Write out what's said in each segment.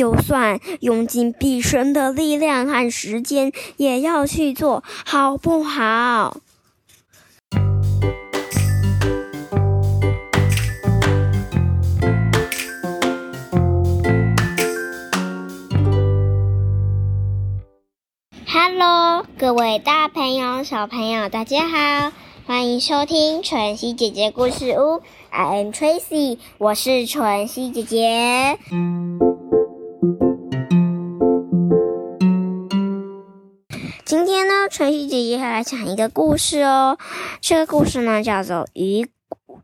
就算用尽毕生的力量和时间，也要去做，好不好？Hello，各位大朋友、小朋友，大家好，欢迎收听晨曦姐姐故事屋。I am Tracy，我是晨曦姐姐。今天呢，晨曦姐姐要来讲一个故事哦。这个故事呢，叫做《愚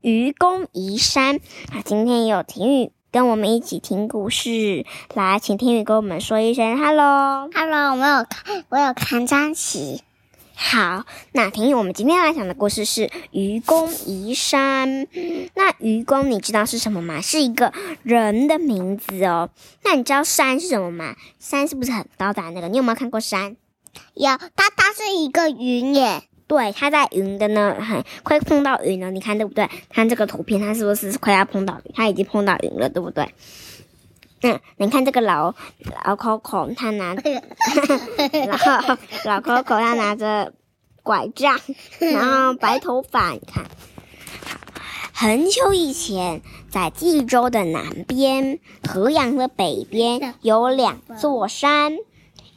愚公移山》啊。今天有婷雨。跟我们一起听故事，来，请听雨跟我们说一声 “hello”，“hello”。我有看，我有看张琪。好，那婷雨，我们今天要来讲的故事是《愚公移山》。那愚公，你知道是什么吗？是一个人的名字哦。那你知道山是什么吗？山是不是很高的那个？你有没有看过山？有，它它是一个云耶。对，它在云的呢，很快碰到云了。你看对不对？看这个图片，它是不是快要碰到云？它已经碰到云了，对不对？嗯，你看这个老老 Coco，他拿，然 后老 Coco 他拿着拐杖，然后白头发，你看。很久以前，在冀州的南边，河阳的北边，有两座山。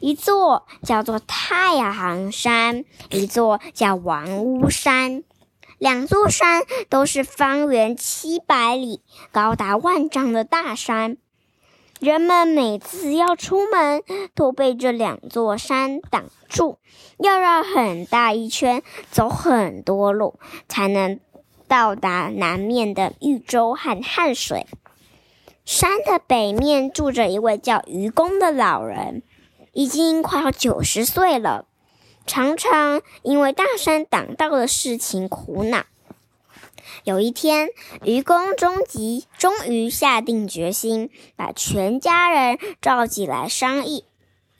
一座叫做太行山，一座叫王屋山，两座山都是方圆七百里、高达万丈的大山。人们每次要出门，都被这两座山挡住，要绕很大一圈，走很多路，才能到达南面的豫州和汉水。山的北面住着一位叫愚公的老人。已经快要九十岁了，常常因为大山挡道的事情苦恼。有一天，愚公终极终于下定决心，把全家人召集来商议：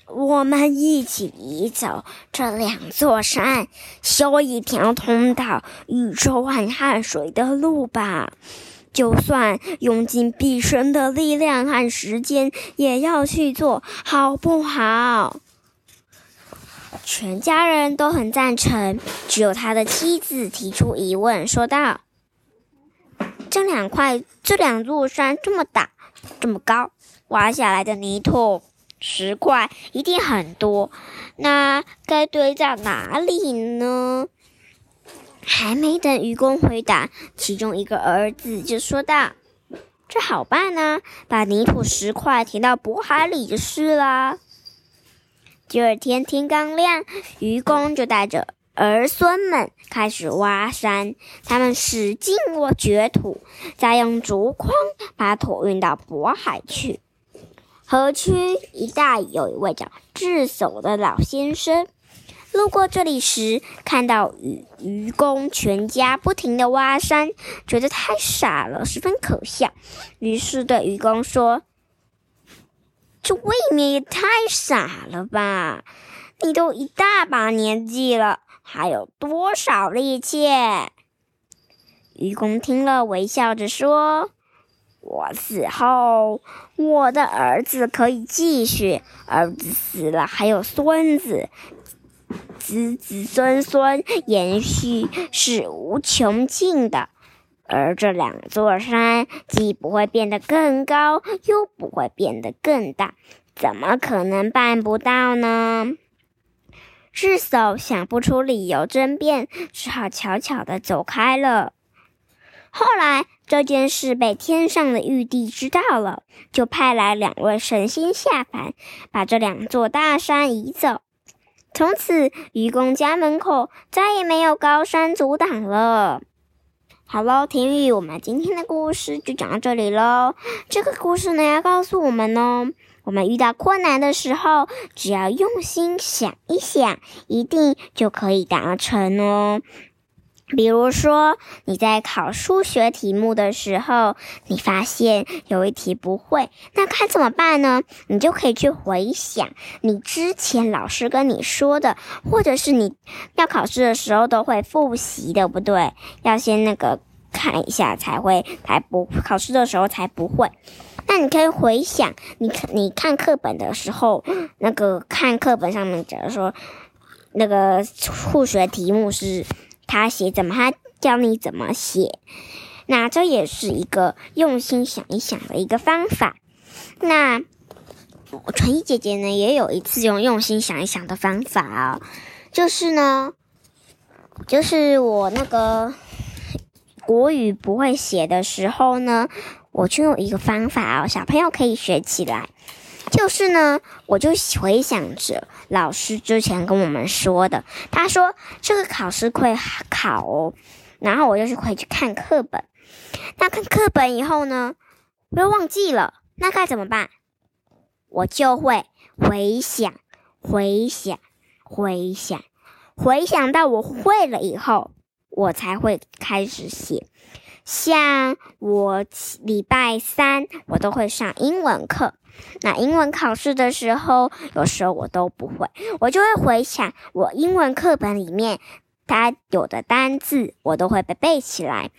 我们一起移走这两座山，修一条通到宇宙和汉水的路吧。就算用尽毕生的力量和时间，也要去做，好不好？全家人都很赞成，只有他的妻子提出疑问，说道：“这两块、这两座山这么大、这么高，挖下来的泥土、石块一定很多，那该堆在哪里呢？”还没等愚公回答，其中一个儿子就说道：“这好办呢，把泥土石块填到渤海里就是啦。”第二天天刚亮，愚公就带着儿孙们开始挖山。他们使劲挖掘土，再用竹筐把土运到渤海去。河区一带有一位叫智叟的老先生。路过这里时，看到愚愚公全家不停的挖山，觉得太傻了，十分可笑。于是对愚公说：“这未免也太傻了吧！你都一大把年纪了，还有多少力气？”愚公听了，微笑着说：“我死后，我的儿子可以继续；儿子死了，还有孙子。”子子孙孙延续是无穷尽的，而这两座山既不会变得更高，又不会变得更大，怎么可能办不到呢？智叟想不出理由争辩，只好悄悄的走开了。后来这件事被天上的玉帝知道了，就派来两位神仙下凡，把这两座大山移走。从此，愚公家门口再也没有高山阻挡了。好喽，婷雨，我们今天的故事就讲到这里喽。这个故事呢，要告诉我们呢，我们遇到困难的时候，只要用心想一想，一定就可以达成哦。比如说，你在考数学题目的时候，你发现有一题不会，那该怎么办呢？你就可以去回想你之前老师跟你说的，或者是你要考试的时候都会复习的，不对？要先那个看一下才会，才不考试的时候才不会。那你可以回想，你你看课本的时候，那个看课本上面，假如说那个数学题目是他写怎么，他教你怎么写，那这也是一个用心想一想的一个方法。那纯一姐姐呢，也有一次用用心想一想的方法啊，就是呢，就是我那个国语不会写的时候呢。我就用一个方法哦，小朋友可以学起来。就是呢，我就回想着老师之前跟我们说的，他说这个考试会考哦，然后我就是回去看课本。那看课本以后呢，我又忘记了，那该怎么办？我就会回想、回想、回想，回想到我会了以后，我才会开始写。像我礼拜三我都会上英文课，那英文考试的时候，有时候我都不会，我就会回想我英文课本里面它有的单字，我都会被背起来。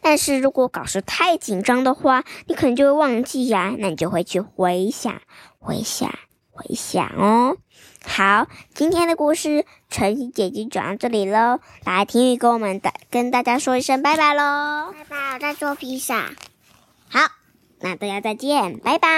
但是如果考试太紧张的话，你可能就会忘记呀，那你就会去回想、回想、回想哦。好，今天的故事晨曦姐姐讲到这里喽。来，婷雨跟我们大跟大家说一声拜拜喽！拜拜，我在做披萨。好，那大家再见，拜拜。